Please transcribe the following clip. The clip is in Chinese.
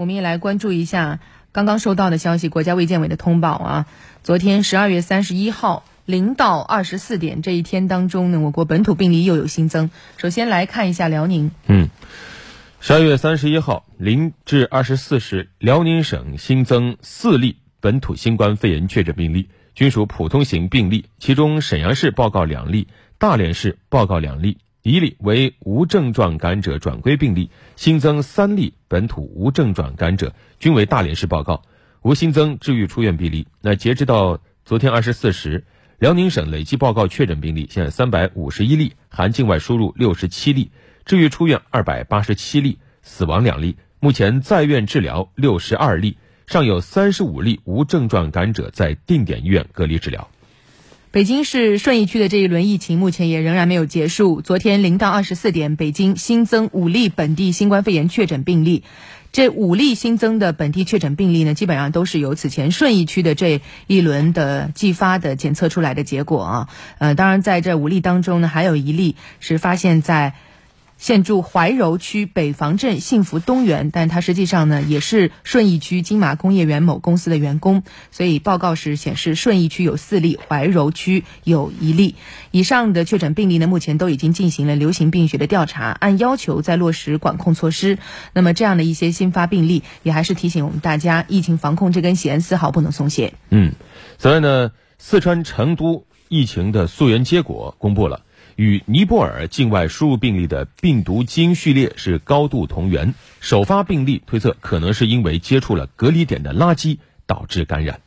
我们也来关注一下刚刚收到的消息，国家卫健委的通报啊。昨天十二月三十一号零到二十四点这一天当中呢，我国本土病例又有新增。首先来看一下辽宁，嗯，十二月三十一号零至二十四时，辽宁省新增四例本土新冠肺炎确诊病例，均属普通型病例，其中沈阳市报告两例，大连市报告两例。一例为无症状感染者转归病例，新增三例本土无症状感染者，均为大连市报告，无新增治愈出院病例。那截止到昨天二十四时，辽宁省累计报告确诊病例现在三百五十一例，含境外输入六十七例，治愈出院二百八十七例，死亡两例。目前在院治疗六十二例，尚有三十五例无症状感染者在定点医院隔离治疗。北京市顺义区的这一轮疫情目前也仍然没有结束。昨天零到二十四点，北京新增五例本地新冠肺炎确诊病例。这五例新增的本地确诊病例呢，基本上都是由此前顺义区的这一轮的继发的检测出来的结果啊。呃，当然在这五例当中呢，还有一例是发现在。现住怀柔区北房镇幸福东园，但他实际上呢也是顺义区金马工业园某公司的员工，所以报告是显示顺义区有四例，怀柔区有一例。以上的确诊病例呢，目前都已经进行了流行病学的调查，按要求在落实管控措施。那么这样的一些新发病例，也还是提醒我们大家，疫情防控这根弦丝毫不能松懈。嗯，此外呢，四川成都疫情的溯源结果公布了。与尼泊尔境外输入病例的病毒基因序列是高度同源，首发病例推测可能是因为接触了隔离点的垃圾导致感染。